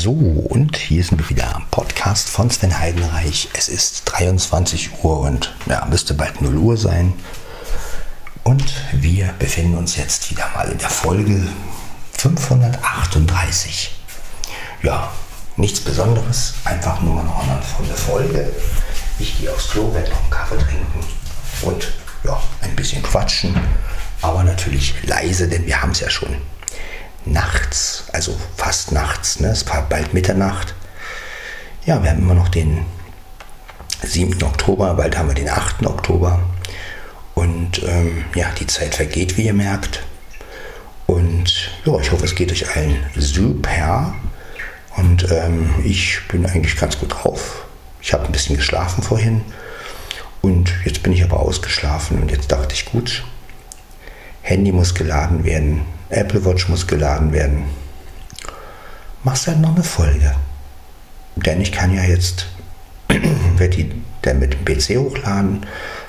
So, und hier sind wir wieder am Podcast von Sven Heidenreich. Es ist 23 Uhr und ja, müsste bald 0 Uhr sein. Und wir befinden uns jetzt wieder mal in der Folge 538. Ja, nichts Besonderes, einfach nur noch eine volle Folge. Ich gehe aufs Klo, werde noch einen Kaffee trinken und ja, ein bisschen quatschen, aber natürlich leise, denn wir haben es ja schon nachts, also fast nachts, ne? es war bald Mitternacht. Ja, wir haben immer noch den 7. Oktober, bald haben wir den 8. Oktober. Und ähm, ja, die Zeit vergeht, wie ihr merkt. Und ja, ich hoffe, es geht euch allen super. Und ähm, ich bin eigentlich ganz gut drauf. Ich habe ein bisschen geschlafen vorhin. Und jetzt bin ich aber ausgeschlafen. Und jetzt dachte ich, gut, Handy muss geladen werden. Apple Watch muss geladen werden. Machst halt noch eine Folge. Denn ich kann ja jetzt werde die dann mit dem PC hochladen,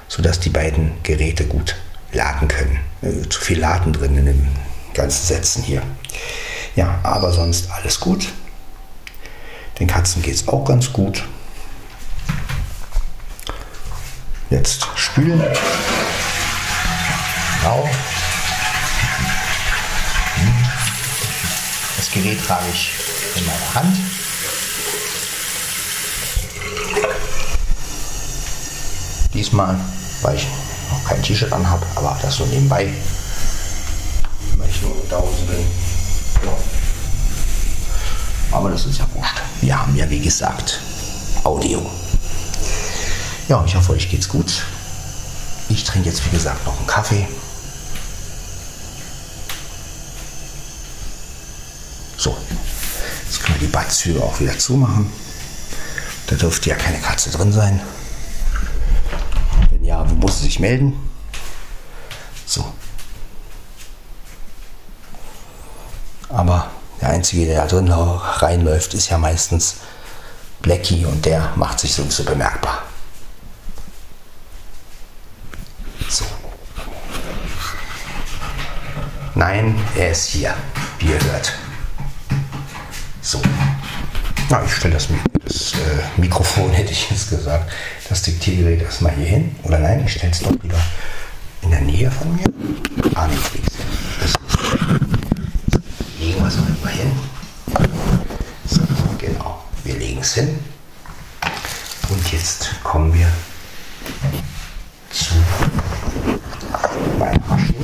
sodass die beiden Geräte gut laden können. Äh, zu viel Laden drin in den ganzen Sätzen hier. Ja, aber sonst alles gut. Den Katzen geht es auch ganz gut. Jetzt spülen. Genau. Gerät trage ich in meiner Hand. Diesmal, weil ich noch kein T-Shirt anhabe, aber das so nebenbei, weil ich nur da Hause bin. Ja. Aber das ist ja wurscht. Wir haben ja, wie gesagt, Audio. Ja, ich hoffe, euch geht's gut. Ich trinke jetzt, wie gesagt, noch einen Kaffee. So, jetzt können wir die Badtüre auch wieder zumachen. Da dürfte ja keine Katze drin sein. Wenn ja, muss sie sich melden? So. Aber der Einzige, der da drin reinläuft, ist ja meistens Blackie und der macht sich sowieso bemerkbar. So. Nein, er ist hier, wie ihr hört. So. Na, ich stelle das, das äh, Mikrofon, hätte ich jetzt gesagt, das Diktiergerät erstmal hier hin. Oder nein, ich stelle es doch lieber in der Nähe von mir. Ah, nee, das legen wir es mal hin. So, genau. Wir legen es hin. Und jetzt kommen wir zu meiner Maschine.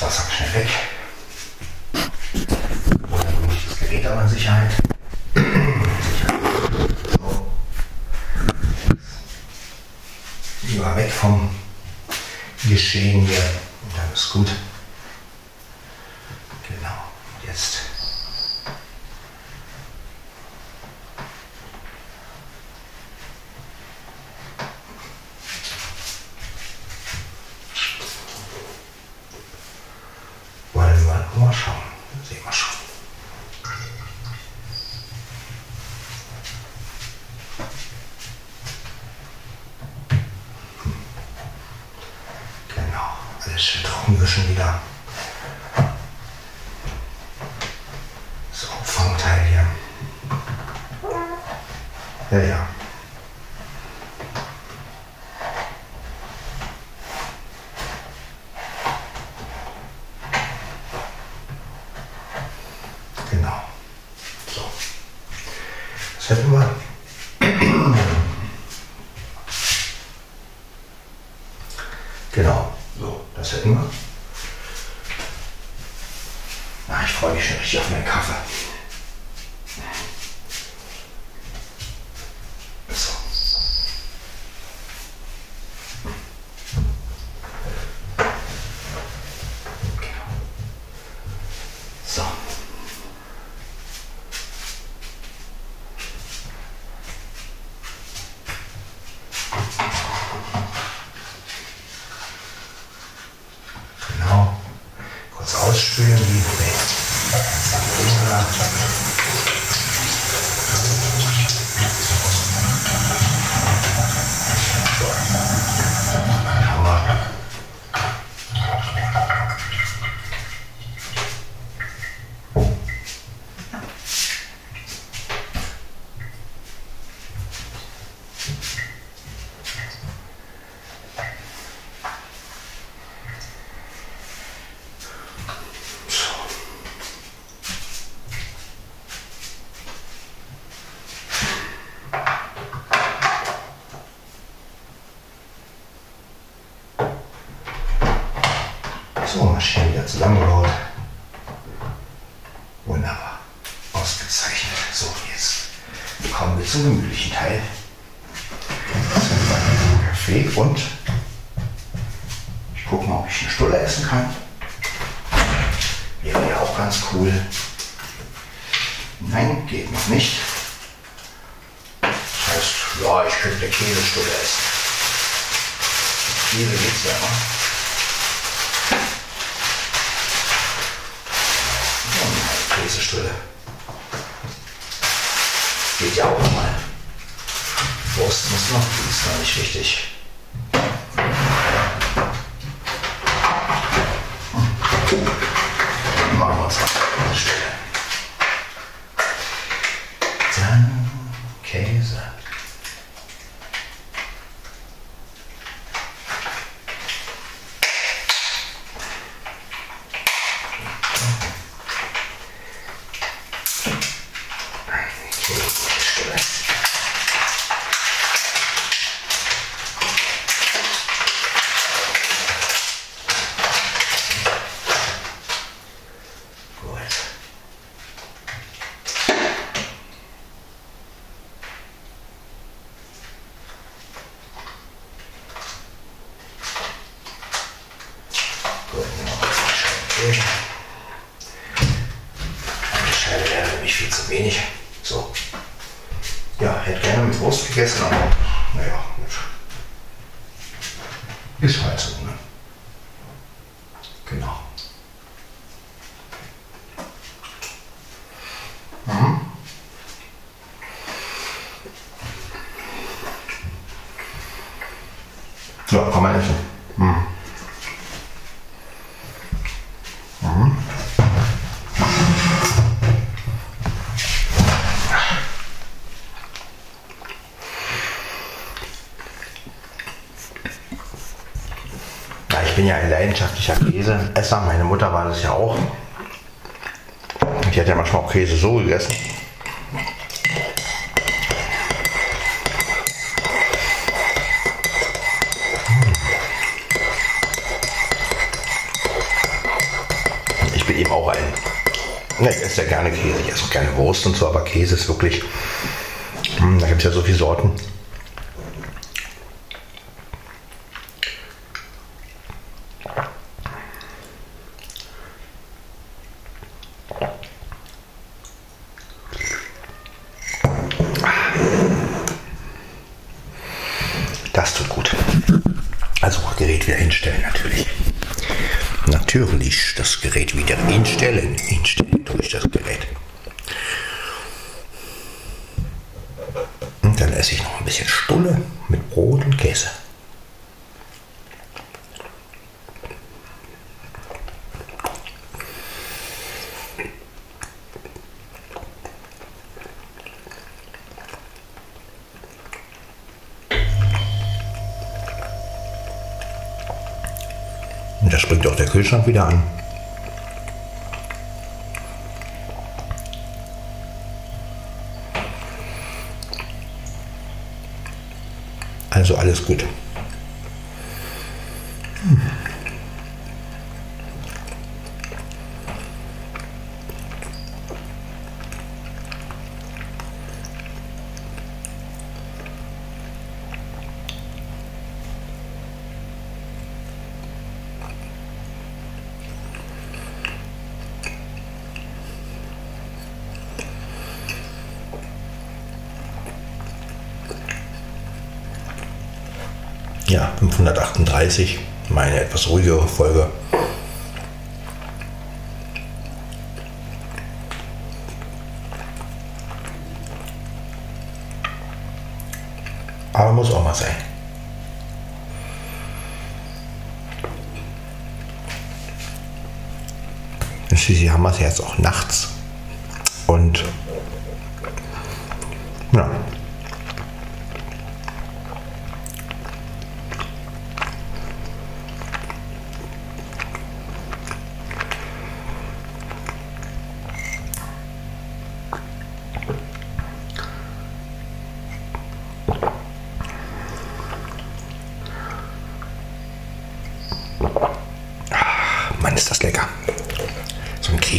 das Wasser schnell weg. Und nehme ich das Gerät aber in Sicherheit. So. Lieber weg vom Geschehen hier. Und dann ist gut. 是你。Geht noch nicht. Das heißt, ja, ich könnte eine Käsestulle essen. Käse geht's ja immer. Ja, eine Käsestulle. Geht ja auch mal. Wurst muss noch, die ist noch nicht richtig. Machen wir uns mal eine Stelle. Dann Käse. Käsestelle. Gut. Gut, noch eine Scheibe Käse. Eine Scheibe wäre nämlich viel zu wenig. So. Ja, hätte gerne mit Wurst gegessen, aber naja, gut. Ist halt so, ne? Genau. Ja, kann man essen. Mhm. Mhm. Ich bin ja ein leidenschaftlicher Käseesser. Meine Mutter war das ja auch. Die hat ja manchmal auch Käse so gegessen. Ich esse ja gerne Käse, ich esse auch gerne Wurst und so, aber Käse ist wirklich. Hm, Da gibt es ja so viele Sorten. Das tut gut. Also Gerät wieder hinstellen natürlich. Natürlich das Gerät wieder hinstellen. Hinstellen durch das Gerät. Und dann esse ich noch ein bisschen Stulle mit Brot und Käse. Und da springt auch der Kühlschrank wieder an. Also alles gut. 538, meine etwas ruhigere Folge. Aber muss auch mal sein. Schließlich haben wir es jetzt auch nachts.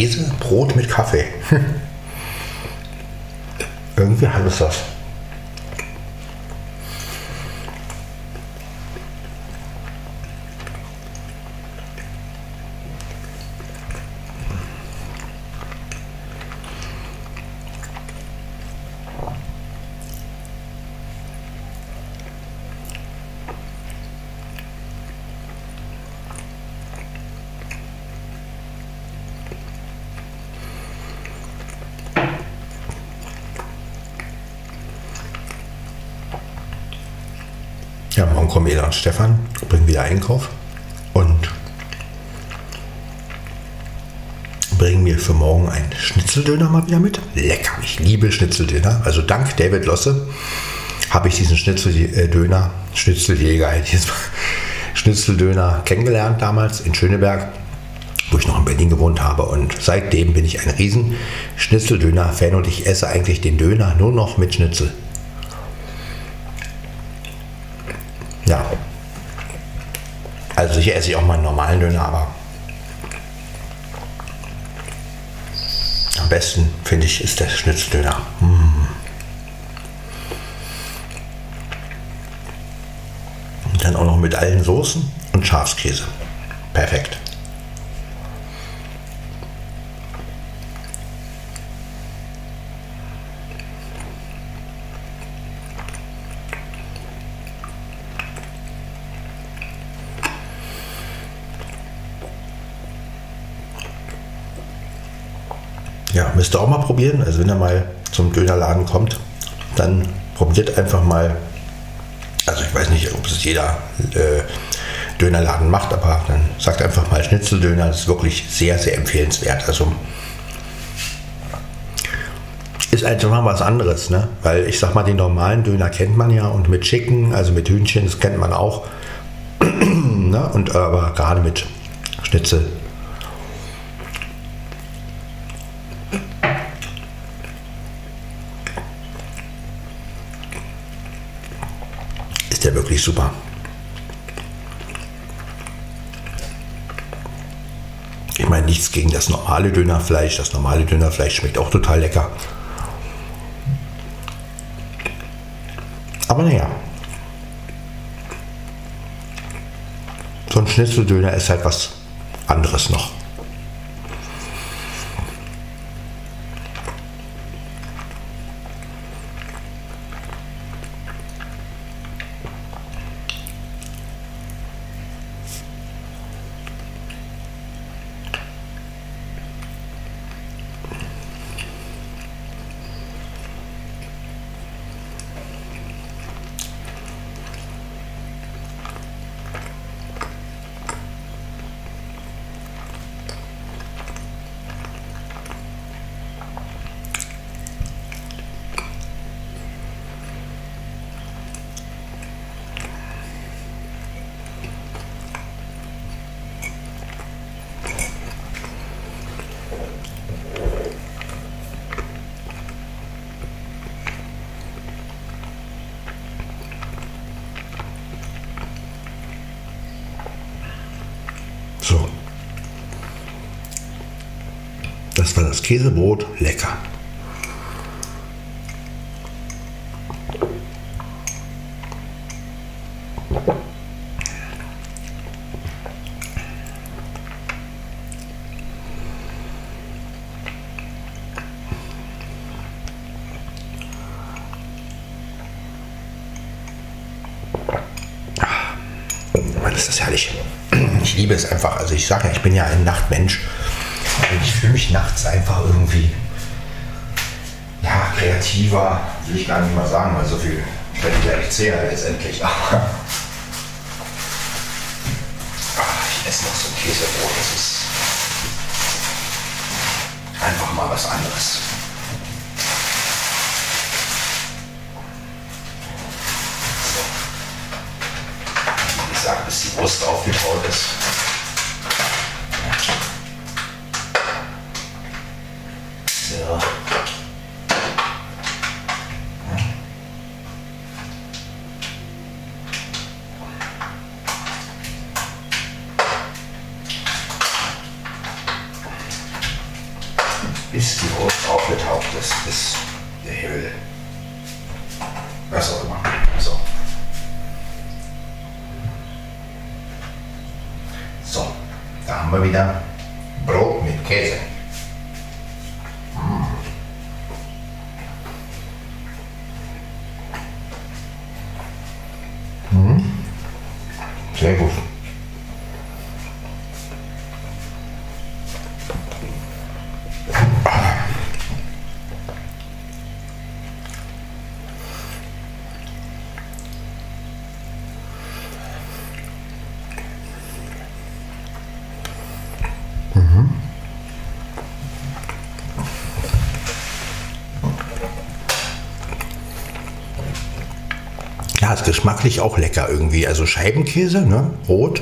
So ein Käsebrot mit Kaffee. Irgendwie hat es das. Kommen Ela und Stefan, bringen wieder Einkauf und bringen mir für morgen einen Schnitzeldöner mal wieder mit. Lecker, ich liebe Schnitzeldöner. Also dank David Losse habe ich diesen Schnitzeldöner, Schnitzeljäger, Schnitzeldöner kennengelernt damals in Schöneberg, wo ich noch in Berlin gewohnt habe. Und seitdem bin ich ein riesen Schnitzeldöner-Fan und ich esse eigentlich den Döner nur noch mit Schnitzel. Ja. Also sicher esse ich auch mal einen normalen Döner, aber besten, finde ich, ist der Schnitzeldöner. Mm. Und dann auch noch mit allen Soßen und Schafskäse. Perfekt. Ja, müsst ihr auch mal probieren. Also wenn ihr mal zum Dönerladen kommt, dann probiert einfach mal. Also ich weiß nicht, ob es jeder äh, Dönerladen macht, aber dann sagt einfach mal Schnitzeldöner. Das ist wirklich sehr, sehr empfehlenswert. Also ist einfach mal was anderes, ne? Weil ich sag mal, den normalen Döner kennt man ja und mit Chicken, also mit Hühnchen, das kennt man auch. ne? Und aber gerade mit Schnitzel wirklich super. Ich meine nichts gegen das normale Dönerfleisch. Das normale Dönerfleisch schmeckt auch total lecker. Aber naja. So ein Schnitzeldöner ist halt was anderes noch. Käsebrot. Lecker. Mann, ist das herrlich. Ich liebe es einfach. Also ich sage ja, ich bin ja ein Nachtmensch. Ich fühle mich nachts einfach irgendwie ja, kreativer, will ich gar nicht mal sagen, weil so viel werde ich ja nicht zählen letztendlich. Aber geschmacklich auch lecker irgendwie. Also Scheibenkäse, ne? rot.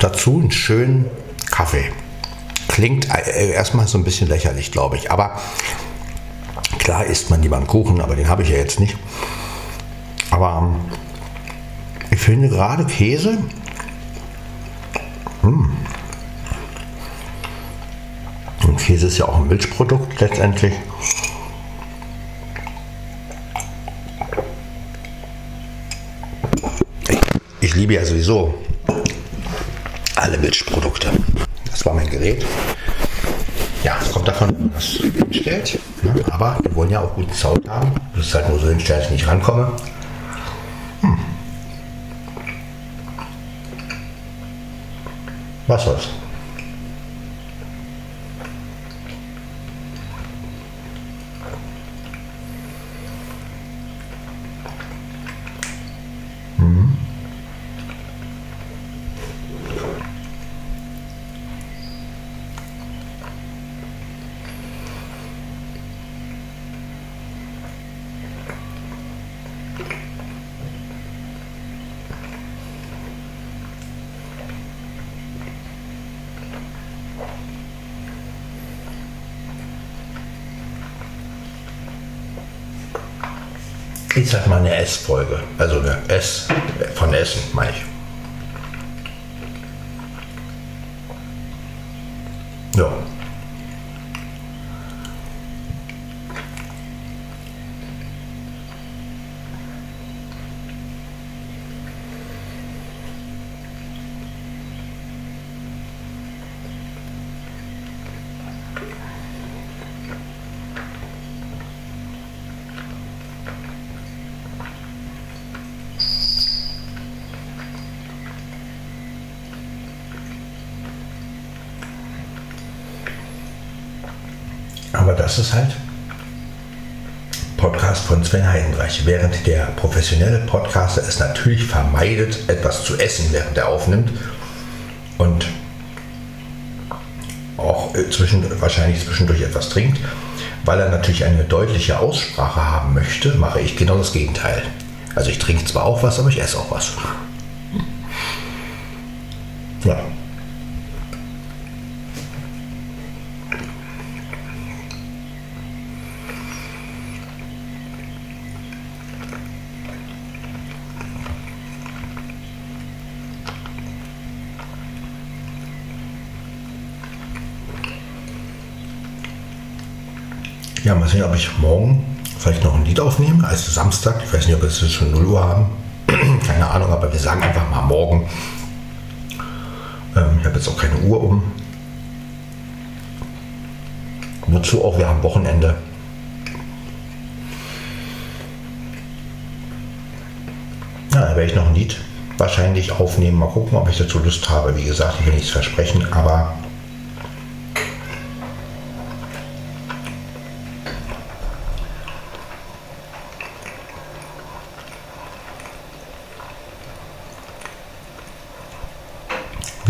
dazu einen schönen Kaffee. Klingt äh, erstmal so ein bisschen lächerlich, glaube ich. Aber klar isst man lieber einen Kuchen, aber den habe ich ja jetzt nicht. Aber ähm, ich finde gerade Käse. Hm. Und Käse ist ja auch ein Milchprodukt letztendlich. Ich liebe ja sowieso alle Milchprodukte. Das war mein Gerät. Ja, es kommt davon, was hinstellt. Ne? Aber die wollen ja auch guten Sound haben. Das ist halt nur so hinstellen, dass ich nicht rankomme. Hm. Was soll's? Ich sag mal eine S-Folge. Also eine S von Essen, meine ich. Ist halt Podcast von Sven Heidenreich. Während der professionelle Podcaster es natürlich vermeidet, etwas zu essen, während er aufnimmt und auch äh, zwischen, wahrscheinlich zwischendurch etwas trinkt, weil er natürlich eine deutliche Aussprache haben möchte, mache ich genau das Gegenteil. Also ich trinke zwar auch was, aber ich esse auch was. Ja. Ja, mal sehen, ob ich morgen vielleicht noch ein Lied aufnehme, als Samstag. Ich weiß nicht, ob wir es schon 0 Uhr haben. keine Ahnung, aber wir sagen einfach mal morgen. Ähm, ich habe jetzt auch keine Uhr um. Wozu auch, wir haben Wochenende. Ja, da werde ich noch ein Lied wahrscheinlich aufnehmen. Mal gucken, ob ich dazu Lust habe. Wie gesagt, ich will nichts versprechen, aber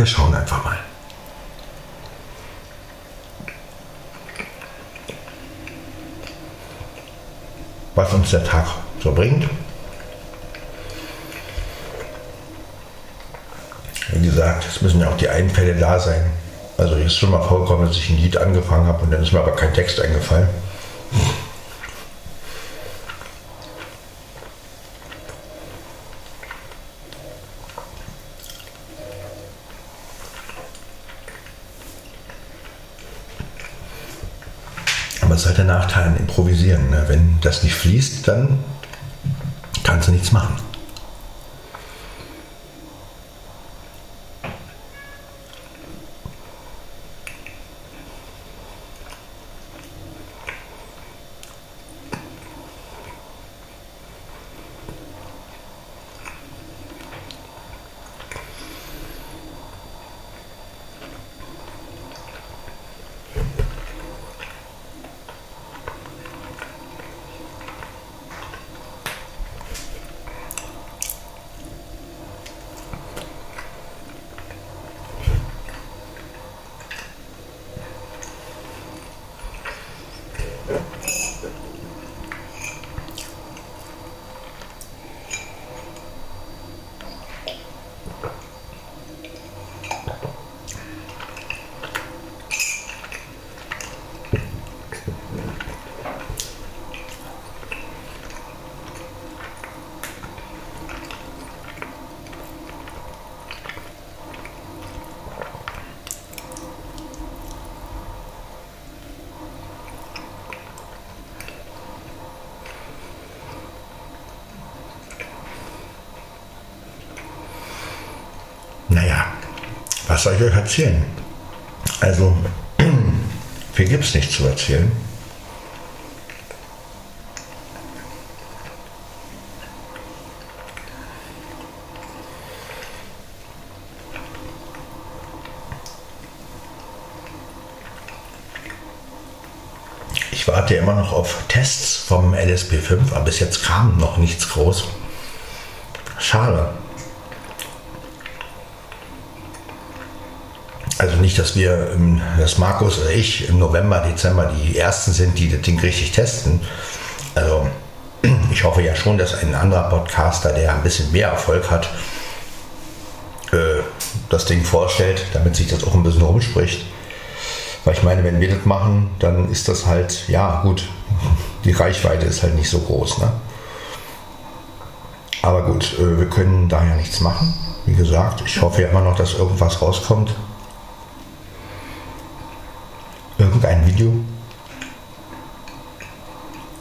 Wir schauen einfach mal. Was uns der Tag so bringt. Wie gesagt, es müssen ja auch die Einfälle da sein. Also ist schon mal vorgekommen, dass ich ein Lied angefangen habe und dann ist mir aber kein Text eingefallen. Halt der Nachteil an Improvisieren. Ne? Wenn das nicht fließt, dann kannst du nichts machen. Was soll ich euch erzählen? Also, viel gibt es nicht zu erzählen. Ich warte immer noch auf Tests vom LSP5, aber bis jetzt kam noch nichts groß. Schade. Also nicht, dass wir, dass Markus oder ich im November, Dezember die Ersten sind, die das Ding richtig testen. Also ich hoffe ja schon, dass ein anderer Podcaster, der ein bisschen mehr Erfolg hat, äh, das Ding vorstellt, damit sich das auch ein bisschen rumspricht. Weil ich meine, wenn wir das machen, dann ist das halt, ja gut, die Reichweite ist halt nicht so groß. Ne? Aber gut, äh, wir können da ja nichts machen. Wie gesagt, ich hoffe ja immer noch, dass irgendwas rauskommt. Irgendein Video.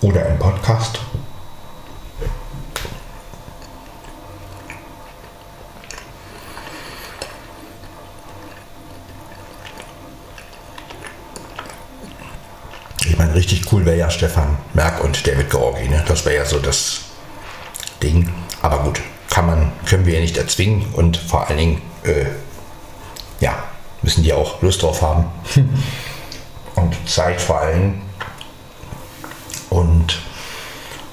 Oder ein Podcast. Ich meine, richtig cool wäre ja Stefan Merck und David Georgi. Ne? Das wäre ja so das Ding. Aber gut, kann man, können wir ja nicht erzwingen und vor allen Dingen, äh, ja, müssen die auch Lust drauf haben. und Zeit vor allem. Und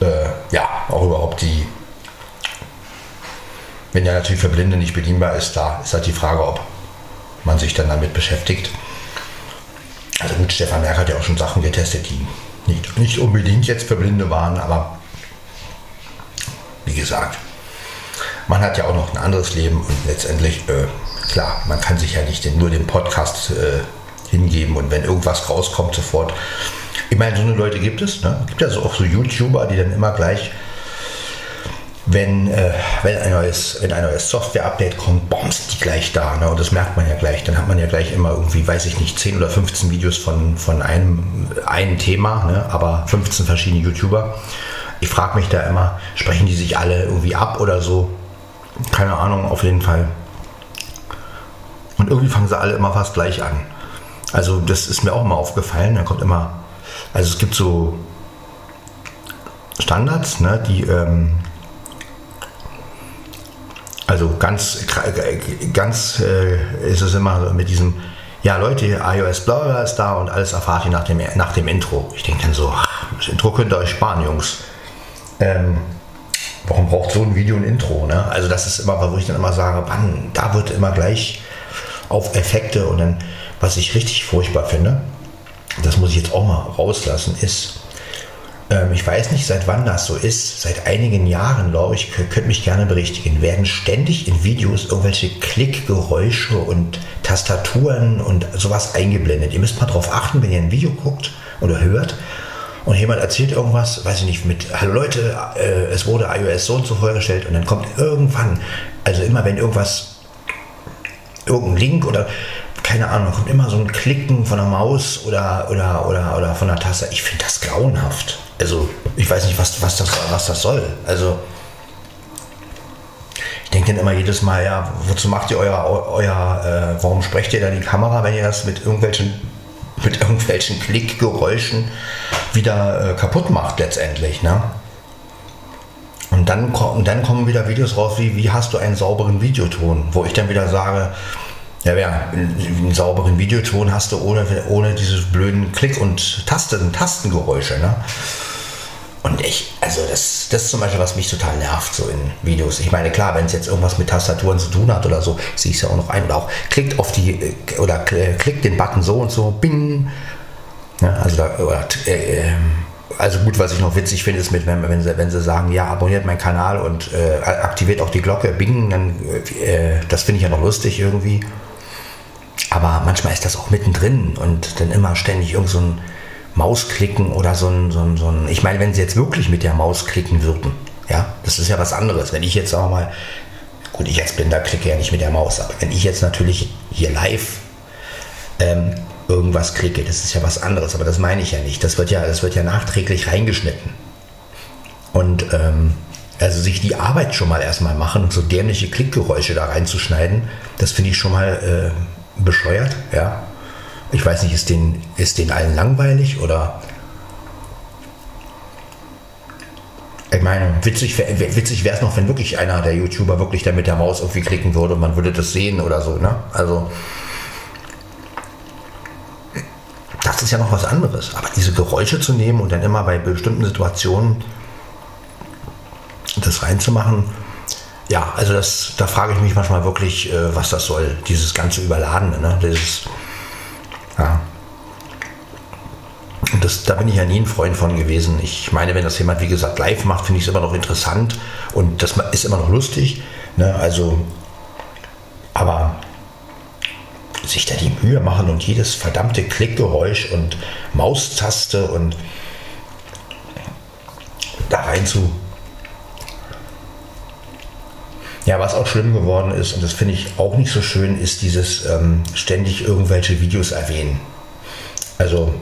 äh, ja, auch überhaupt die, wenn ja natürlich für Blinde nicht bedienbar ist, da ist halt die Frage, ob man sich dann damit beschäftigt. Also gut, Stefan Merck hat ja auch schon Sachen getestet, die nicht, nicht unbedingt jetzt für Blinde waren, aber wie gesagt, man hat ja auch noch ein anderes Leben und letztendlich, äh, klar, man kann sich ja nicht nur den Podcast äh, hingeben und wenn irgendwas rauskommt, sofort. Ich meine, so eine Leute gibt es. Ne? Gibt ja so auch so YouTuber, die dann immer gleich, wenn, äh, wenn ein neues, wenn ein neues Software-Update kommt, bombst die gleich da. Ne? Und das merkt man ja gleich. Dann hat man ja gleich immer irgendwie, weiß ich nicht, 10 oder 15 Videos von, von einem, einem Thema, ne? aber 15 verschiedene YouTuber. Ich frage mich da immer, sprechen die sich alle irgendwie ab oder so? Keine Ahnung, auf jeden Fall. Und irgendwie fangen sie alle immer fast gleich an. Also das ist mir auch mal aufgefallen. Da kommt immer, also es gibt so Standards, ne, die ähm, also ganz, ganz äh, ist es immer mit diesem, ja Leute, iOS bla ist da und alles erfahrt ihr nach dem, nach dem Intro. Ich denke dann so, das Intro könnt ihr euch sparen, Jungs ähm, warum braucht so ein Video ein Intro? Ne? Also das ist immer, wo ich dann immer sage, Mann, da wird immer gleich auf Effekte und dann, was ich richtig furchtbar finde, das muss ich jetzt auch mal rauslassen, ist, ähm, ich weiß nicht, seit wann das so ist, seit einigen Jahren, glaube ich, könnt mich gerne berichtigen, werden ständig in Videos irgendwelche Klickgeräusche und Tastaturen und sowas eingeblendet. Ihr müsst mal drauf achten, wenn ihr ein Video guckt oder hört, und jemand erzählt irgendwas, weiß ich nicht, mit, hallo Leute, äh, es wurde iOS so und so vorgestellt und dann kommt irgendwann, also immer wenn irgendwas, irgendein Link oder keine Ahnung, kommt immer so ein Klicken von der Maus oder, oder, oder, oder von der Taste. Ich finde das grauenhaft. Also ich weiß nicht, was, was, das, was das soll. Also ich denke dann immer jedes Mal, ja, wozu macht ihr euer, euer äh, warum sprecht ihr da die Kamera, wenn ihr das mit irgendwelchen mit irgendwelchen Klickgeräuschen wieder äh, kaputt macht letztendlich. Ne? Und dann, und dann kommen wieder Videos raus, wie, wie hast du einen sauberen Videoton, wo ich dann wieder sage, ja, ja, einen sauberen Videoton hast du ohne, ohne diese blöden Klick- und Tasten, Tastengeräusche. Ne? Und ich, also das, das ist zum Beispiel, was mich total nervt, so in Videos. Ich meine, klar, wenn es jetzt irgendwas mit Tastaturen zu tun hat oder so, sehe ich es ja auch noch ein. Oder auch klickt auf die, äh, oder klickt den Button so und so, bing. Ja, also oder, äh, ähm, also gut, was ich noch witzig finde, ist mit, wenn, wenn, sie, wenn sie sagen, ja, abonniert meinen Kanal und äh, aktiviert auch die Glocke, bing, dann, äh, das finde ich ja noch lustig irgendwie. Aber manchmal ist das auch mittendrin und dann immer ständig irgend so ein Mausklicken oder so ein, so ein, so ein, ich meine, wenn sie jetzt wirklich mit der Maus klicken würden, ja, das ist ja was anderes. Wenn ich jetzt auch mal, gut, ich als Blinder klicke ja nicht mit der Maus, aber wenn ich jetzt natürlich hier live ähm, irgendwas klicke, das ist ja was anderes, aber das meine ich ja nicht. Das wird ja, das wird ja nachträglich reingeschnitten. Und ähm, also sich die Arbeit schon mal erstmal machen und so dämliche Klickgeräusche da reinzuschneiden, das finde ich schon mal äh, bescheuert, ja. Ich weiß nicht, ist den, ist den allen langweilig oder Ich meine, witzig, witzig wäre es noch, wenn wirklich einer der YouTuber wirklich da mit der Maus irgendwie klicken würde und man würde das sehen oder so. Ne? Also, das ist ja noch was anderes. Aber diese Geräusche zu nehmen und dann immer bei bestimmten Situationen das reinzumachen, ja, also das, da frage ich mich manchmal wirklich, äh, was das soll, dieses ganze Überladene, ne? Dieses, ja, und das, da bin ich ja nie ein Freund von gewesen. Ich meine, wenn das jemand, wie gesagt, live macht, finde ich es immer noch interessant und das ist immer noch lustig. Ne? Also, aber sich da die Mühe machen und jedes verdammte Klickgeräusch und Maustaste und da rein zu. Ja, was auch schlimm geworden ist, und das finde ich auch nicht so schön, ist dieses ähm, ständig irgendwelche Videos erwähnen. Also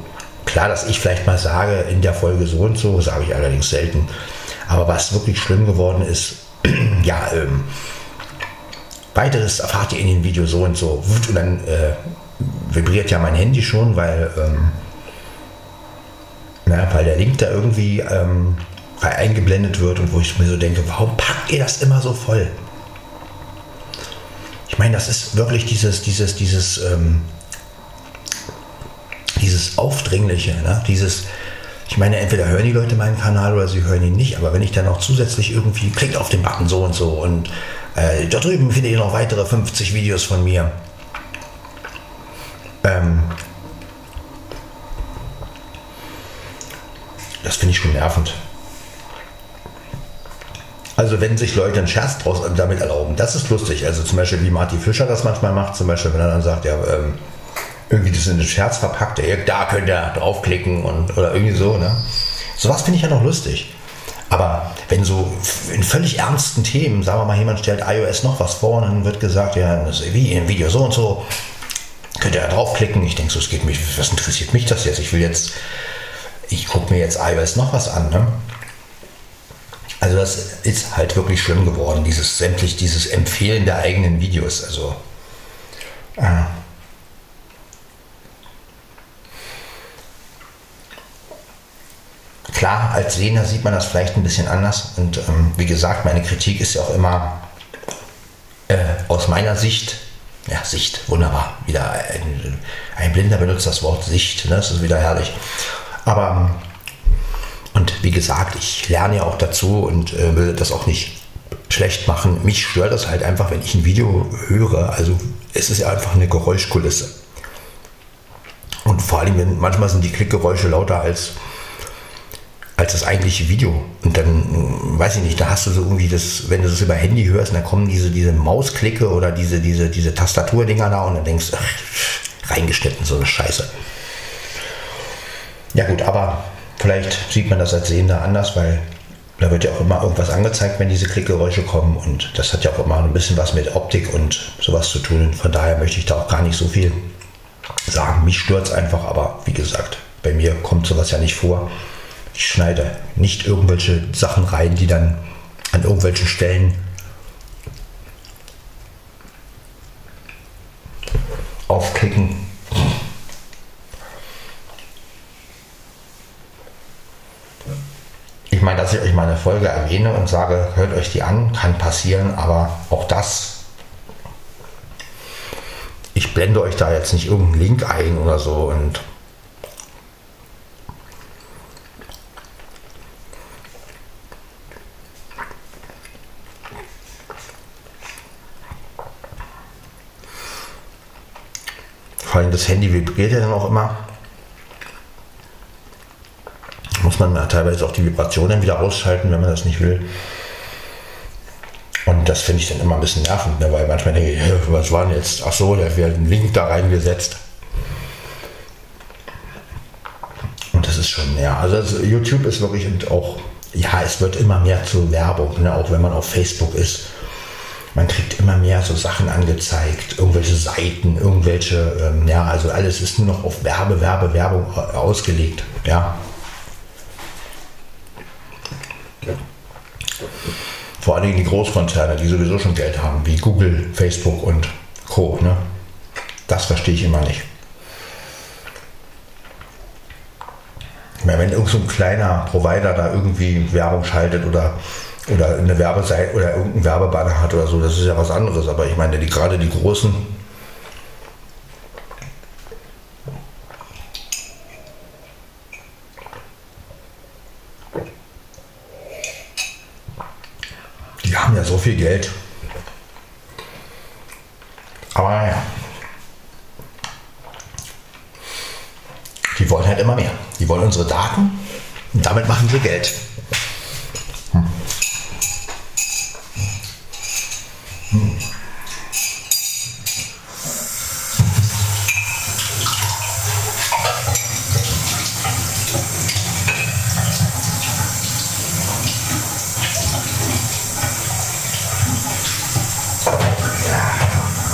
Klar, dass ich vielleicht mal sage, in der Folge so und so, sage ich allerdings selten. Aber was wirklich schlimm geworden ist, ja, ähm, weiteres erfahrt ihr in dem Video so und so. Und dann äh, vibriert ja mein Handy schon, weil, ähm, na, weil der Link da irgendwie ähm, eingeblendet wird und wo ich mir so denke, warum packt ihr das immer so voll? Ich meine, das ist wirklich dieses, dieses, dieses, ähm, dieses Aufdringliche, ne? dieses, ich meine, entweder hören die Leute meinen Kanal oder sie hören ihn nicht, aber wenn ich dann noch zusätzlich irgendwie klickt auf den Button so und so und äh, da drüben findet ihr noch weitere 50 Videos von mir. Ähm, das finde ich schon nervend. Also wenn sich Leute einen Scherz draus damit erlauben, das ist lustig. Also zum Beispiel wie Marty Fischer das manchmal macht, zum Beispiel wenn er dann sagt, ja, ähm, irgendwie das in den Scherz verpackt, da könnt ihr draufklicken und, oder irgendwie so. Ne? Sowas finde ich ja noch lustig. Aber wenn so in völlig ernsten Themen, sagen wir mal, jemand stellt iOS noch was vor und dann wird gesagt, ja, das ist wie im Video so und so, könnt ihr da draufklicken. Ich denke so, es geht mich, was interessiert mich das jetzt? Ich will jetzt, ich gucke mir jetzt iOS noch was an. Ne? Also das ist halt wirklich schlimm geworden, dieses sämtlich, dieses Empfehlen der eigenen Videos. Also äh, Klar, als Sehner sieht man das vielleicht ein bisschen anders. Und ähm, wie gesagt, meine Kritik ist ja auch immer äh, aus meiner Sicht, ja, Sicht, wunderbar. Wieder ein, ein Blinder benutzt das Wort Sicht, ne? das ist wieder herrlich. Aber, ähm, und wie gesagt, ich lerne ja auch dazu und äh, will das auch nicht schlecht machen. Mich stört das halt einfach, wenn ich ein Video höre. Also es ist ja einfach eine Geräuschkulisse. Und vor allem, manchmal sind die Klickgeräusche lauter als als das eigentliche Video. Und dann, hm, weiß ich nicht, da hast du so irgendwie das, wenn du das über Handy hörst, dann kommen diese, diese Mausklicke oder diese, diese, diese Tastaturdinger da und dann denkst du, reingeschnitten, so eine Scheiße. Ja gut, aber vielleicht sieht man das als Sehender anders, weil da wird ja auch immer irgendwas angezeigt, wenn diese Klickgeräusche kommen und das hat ja auch immer ein bisschen was mit Optik und sowas zu tun. Von daher möchte ich da auch gar nicht so viel sagen. Mich stört es einfach, aber wie gesagt, bei mir kommt sowas ja nicht vor. Ich schneide nicht irgendwelche Sachen rein, die dann an irgendwelchen Stellen aufklicken. Meine, dass ich euch meine Folge erwähne und sage, hört euch die an, kann passieren, aber auch das, ich blende euch da jetzt nicht irgendeinen Link ein oder so und Vor allem das Handy vibriert ja dann auch immer. Muss man teilweise auch die Vibrationen wieder ausschalten, wenn man das nicht will. Und das finde ich dann immer ein bisschen nervend, ne? weil manchmal denke ich, was war denn jetzt? Ach so, der wird einen Link da reingesetzt. Und das ist schon, ja, also YouTube ist wirklich und auch, ja, es wird immer mehr zur Werbung, ne? auch wenn man auf Facebook ist man kriegt immer mehr so Sachen angezeigt, irgendwelche Seiten, irgendwelche, ähm, ja, also alles ist nur noch auf Werbe, Werbe, Werbung ausgelegt, ja. Vor allen Dingen die Großkonzerne, die sowieso schon Geld haben, wie Google, Facebook und Co. Ne? Das verstehe ich immer nicht. Wenn irgend so ein kleiner Provider da irgendwie Werbung schaltet oder, oder eine Werbeseite oder irgendeinen Werbebanner hat oder so, das ist ja was anderes. Aber ich meine, die, gerade die großen Die haben ja so viel Geld. Aber naja. Die wollen halt immer mehr. Die wollen unsere Daten und damit machen sie Geld. Hm. Hm.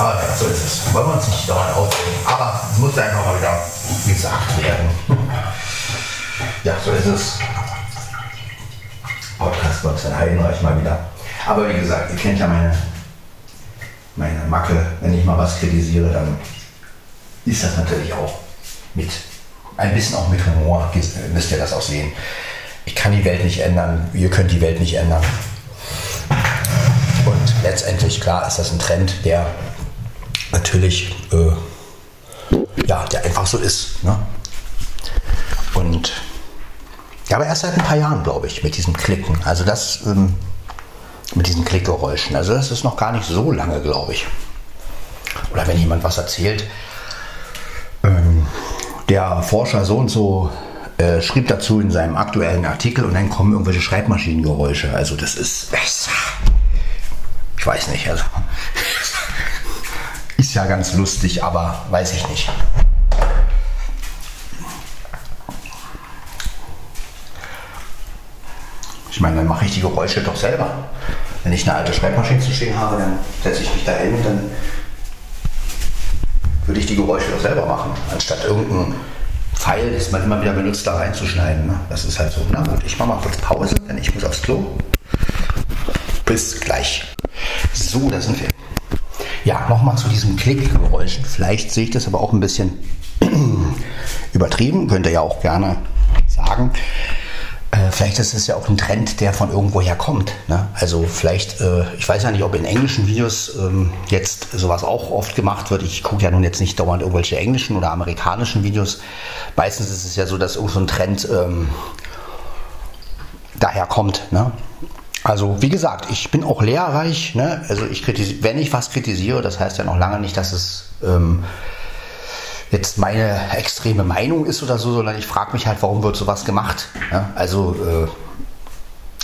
Aber ja, so ist es. Wollen wir uns nicht dauernd aufregen. Aber es muss einfach mal wieder gesagt werden. Ja, so ist. Podcast Box in Heidenreich mal wieder. Aber wie gesagt, ihr kennt ja meine, meine Macke. Wenn ich mal was kritisiere, dann ist das natürlich auch mit ein bisschen auch mit Humor. Müsst ihr das auch sehen. Ich kann die Welt nicht ändern. Ihr könnt die Welt nicht ändern. Und letztendlich, klar, ist das ein Trend, der natürlich, äh, ja, der einfach so ist. Ne? Und ja, aber erst seit ein paar Jahren, glaube ich, mit diesem Klicken. Also das, ähm, mit diesen Klickgeräuschen. Also das ist noch gar nicht so lange, glaube ich. Oder wenn jemand was erzählt, ähm, der Forscher so und so äh, schrieb dazu in seinem aktuellen Artikel und dann kommen irgendwelche Schreibmaschinengeräusche. Also das ist, ich weiß nicht, also ist ja ganz lustig, aber weiß ich nicht. Ich meine, dann mache ich die Geräusche doch selber. Wenn ich eine alte Schreibmaschine zu stehen habe, dann setze ich mich da hin und dann würde ich die Geräusche doch selber machen, anstatt irgendein Pfeil, das man immer wieder benutzt, da reinzuschneiden. Ne? Das ist halt so. Na gut, ich mache mal kurz Pause, denn ich muss aufs Klo. Bis gleich. So, da sind wir. Ja, nochmal zu diesem Klickgeräuschen. Vielleicht sehe ich das aber auch ein bisschen übertrieben, könnt ihr ja auch gerne sagen. Äh, vielleicht ist es ja auch ein Trend, der von irgendwoher kommt. Ne? Also vielleicht, äh, ich weiß ja nicht, ob in englischen Videos ähm, jetzt sowas auch oft gemacht wird. Ich gucke ja nun jetzt nicht dauernd irgendwelche englischen oder amerikanischen Videos. Meistens ist es ja so, dass irgend so ein Trend ähm, daher kommt. Ne? Also wie gesagt, ich bin auch lehrreich. Ne? Also ich wenn ich was kritisiere, das heißt ja noch lange nicht, dass es ähm, jetzt meine extreme Meinung ist oder so, sondern ich frage mich halt, warum wird sowas gemacht. Ne? Also äh,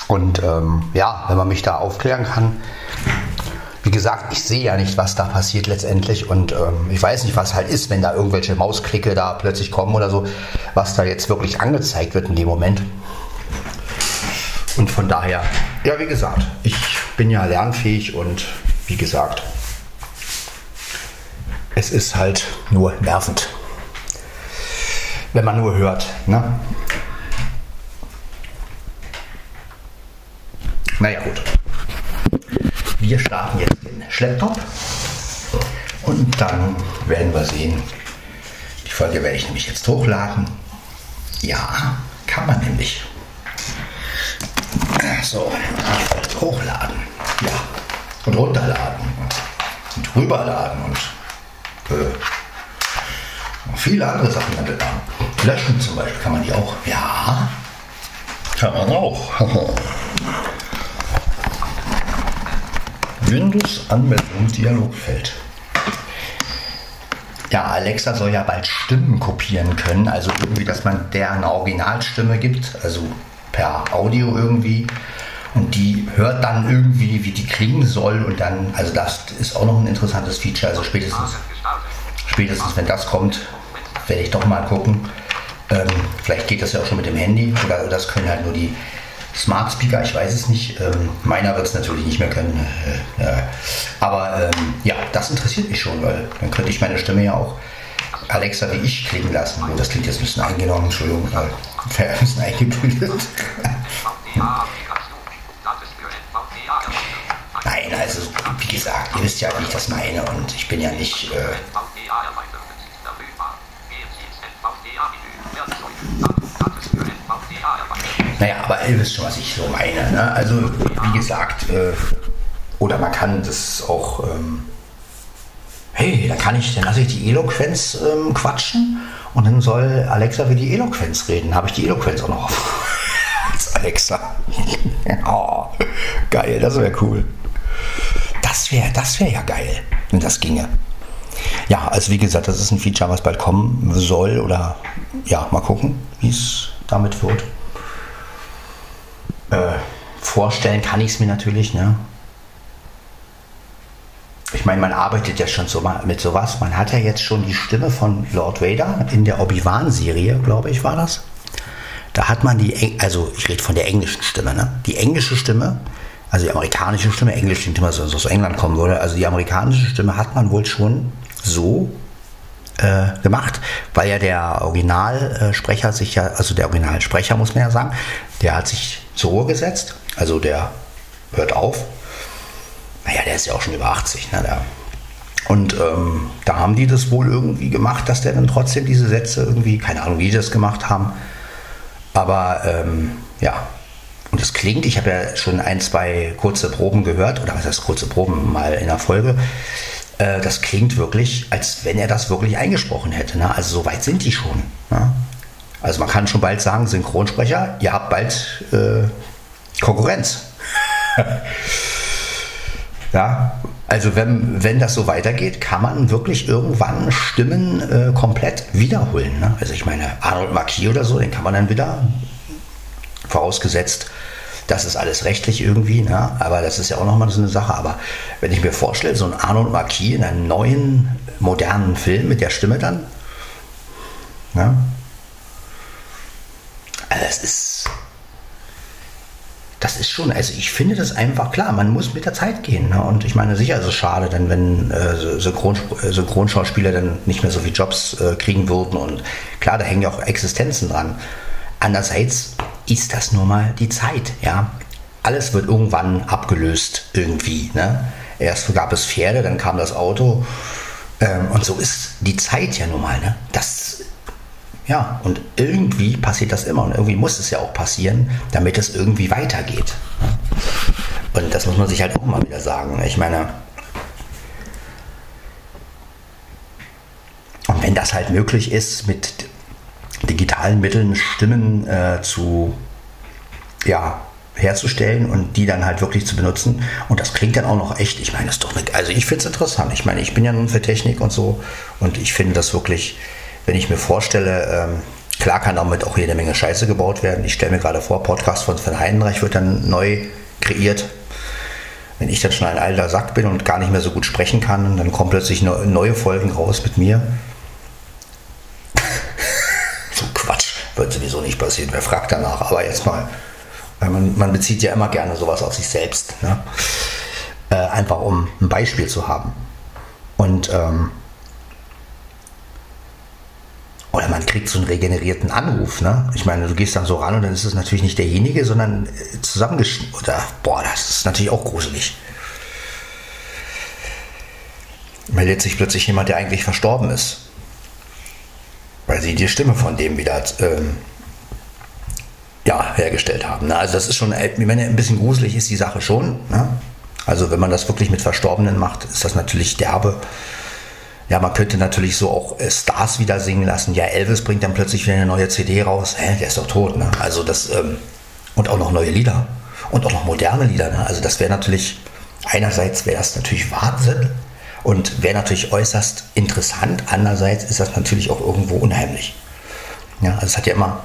und ähm, ja, wenn man mich da aufklären kann. Wie gesagt, ich sehe ja nicht, was da passiert letztendlich und ähm, ich weiß nicht, was halt ist, wenn da irgendwelche Mausklicke da plötzlich kommen oder so, was da jetzt wirklich angezeigt wird in dem Moment. Und von daher, ja, wie gesagt, ich bin ja lernfähig und wie gesagt, es ist halt nur nervend, wenn man nur hört. Ne? Naja, gut. Wir starten jetzt den Schlepptop und dann werden wir sehen. Die Folge werde ich nämlich jetzt hochladen. Ja, kann man nämlich. So, hochladen. Ja. Und runterladen. Und rüberladen und äh, viele andere Sachen damit an. Löschen zum Beispiel kann man die auch. Ja. Kann man auch. Windows Anmeldung Dialogfeld. Ja, Alexa soll ja bald Stimmen kopieren können, also irgendwie, dass man der eine Originalstimme gibt, also per Audio irgendwie. Und die hört dann irgendwie, wie die klingen soll. Und dann, also das ist auch noch ein interessantes Feature. Also spätestens, spätestens wenn das kommt, werde ich doch mal gucken. Ähm, vielleicht geht das ja auch schon mit dem Handy. Oder das können halt nur die Smart Speaker, ich weiß es nicht. Ähm, meiner wird es natürlich nicht mehr können. Äh, äh, aber ähm, ja, das interessiert mich schon, weil dann könnte ich meine Stimme ja auch Alexa wie ich klingen lassen. Das klingt jetzt ein bisschen eingenommen, Entschuldigung. Äh, ein bisschen eingebildet. Gesagt, ihr wisst ja, wie ich das meine und ich bin ja nicht. Äh, naja, aber ihr wisst schon, was ich so meine. Ne? Also, wie gesagt, äh, oder man kann das auch. Ähm, hey, dann kann ich, dann lasse ich die Eloquenz ähm, quatschen und dann soll Alexa für die Eloquenz reden. Habe ich die Eloquenz auch noch als Alexa. oh, geil, das wäre cool. Das wäre das wär ja geil, wenn das ginge. Ja, also wie gesagt, das ist ein Feature, was bald kommen soll oder ja, mal gucken, wie es damit wird. Äh, vorstellen kann ich es mir natürlich, ne? Ich meine, man arbeitet ja schon so mit sowas. Man hat ja jetzt schon die Stimme von Lord Vader in der Obi-Wan-Serie, glaube ich, war das. Da hat man die, also ich rede von der englischen Stimme, ne? Die englische Stimme, also die amerikanische Stimme, Englisch klingt immer so, so aus England kommen würde. Also die amerikanische Stimme hat man wohl schon so äh, gemacht, weil ja der Originalsprecher sich ja, also der Originalsprecher muss man ja sagen, der hat sich zur Ruhe gesetzt, also der hört auf. Naja, der ist ja auch schon über 80, ne? Der, und ähm, da haben die das wohl irgendwie gemacht, dass der dann trotzdem diese Sätze irgendwie, keine Ahnung, wie die das gemacht haben. Aber ähm, ja, und es klingt, ich habe ja schon ein, zwei kurze Proben gehört, oder was heißt kurze Proben mal in der Folge. Äh, das klingt wirklich, als wenn er das wirklich eingesprochen hätte. Ne? Also so weit sind die schon. Ne? Also man kann schon bald sagen, Synchronsprecher, ihr habt bald äh, Konkurrenz. ja, also wenn, wenn das so weitergeht, kann man wirklich irgendwann Stimmen äh, komplett wiederholen. Ne? Also ich meine, Arnold Marquis oder so, den kann man dann wieder, vorausgesetzt, das ist alles rechtlich irgendwie, ne? aber das ist ja auch nochmal so eine Sache. Aber wenn ich mir vorstelle, so ein Arnold Marquis in einem neuen, modernen Film mit der Stimme dann, ne? also das ist, das ist schon, also ich finde das einfach klar, man muss mit der Zeit gehen. Ne? Und ich meine, sicher ist es schade, dann, wenn äh, Synchron, äh, Synchronschauspieler dann nicht mehr so viele Jobs äh, kriegen würden. Und klar, da hängen ja auch Existenzen dran. Andererseits ist das nur mal die Zeit, ja. Alles wird irgendwann abgelöst irgendwie. Ne? Erst gab es Pferde, dann kam das Auto. Ähm, und so ist die Zeit ja nun mal. Ne? Das, ja, und irgendwie passiert das immer. Und irgendwie muss es ja auch passieren, damit es irgendwie weitergeht. Und das muss man sich halt auch mal wieder sagen. Ich meine, und wenn das halt möglich ist, mit digitalen Mitteln Stimmen äh, zu ja, herzustellen und die dann halt wirklich zu benutzen. Und das klingt dann auch noch echt. Ich meine, das ist doch eine, also ich finde es interessant. Ich meine, ich bin ja nun für Technik und so und ich finde das wirklich, wenn ich mir vorstelle, ähm, klar kann damit auch jede Menge Scheiße gebaut werden. Ich stelle mir gerade vor, Podcast von Sven Heidenreich wird dann neu kreiert. Wenn ich dann schon ein alter Sack bin und gar nicht mehr so gut sprechen kann, dann kommen plötzlich neue Folgen raus mit mir Wird sowieso nicht passieren. Wer fragt danach? Aber jetzt mal, man, man bezieht ja immer gerne sowas auf sich selbst. Ne? Äh, einfach um ein Beispiel zu haben. Und ähm, oder man kriegt so einen regenerierten Anruf. Ne? Ich meine, du gehst dann so ran und dann ist es natürlich nicht derjenige, sondern äh, zusammengeschnitten. Oder, boah, das ist natürlich auch gruselig. Meldet sich plötzlich jemand, der eigentlich verstorben ist weil sie die Stimme von dem wieder ähm, ja, hergestellt haben. Ne? Also das ist schon, äh, ich meine, ein bisschen gruselig ist die Sache schon. Ne? Also wenn man das wirklich mit Verstorbenen macht, ist das natürlich derbe. Ja, man könnte natürlich so auch äh, Stars wieder singen lassen. Ja, Elvis bringt dann plötzlich wieder eine neue CD raus. Hä, der ist doch tot. Ne? Also das ähm, und auch noch neue Lieder und auch noch moderne Lieder. Ne? Also das wäre natürlich einerseits wäre das natürlich Wahnsinn, und wäre natürlich äußerst interessant. Andererseits ist das natürlich auch irgendwo unheimlich. Ja, also es hat ja immer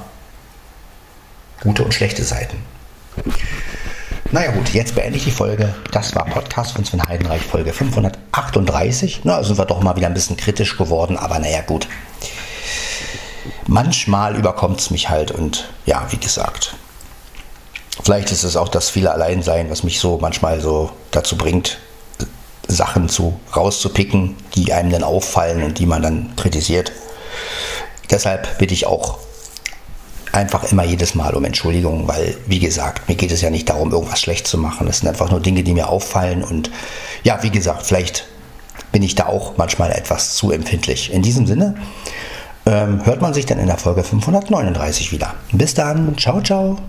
gute und schlechte Seiten. Naja gut, jetzt beende ich die Folge. Das war Podcast von Sven Heidenreich, Folge 538. Na, also sind wir doch mal wieder ein bisschen kritisch geworden, aber naja gut. Manchmal überkommt es mich halt und ja, wie gesagt. Vielleicht ist es auch das viele Alleinsein, was mich so manchmal so dazu bringt, Sachen zu, rauszupicken, die einem dann auffallen und die man dann kritisiert. Deshalb bitte ich auch einfach immer jedes Mal um Entschuldigung, weil, wie gesagt, mir geht es ja nicht darum, irgendwas schlecht zu machen. Es sind einfach nur Dinge, die mir auffallen. Und ja, wie gesagt, vielleicht bin ich da auch manchmal etwas zu empfindlich. In diesem Sinne ähm, hört man sich dann in der Folge 539 wieder. Bis dann, ciao, ciao.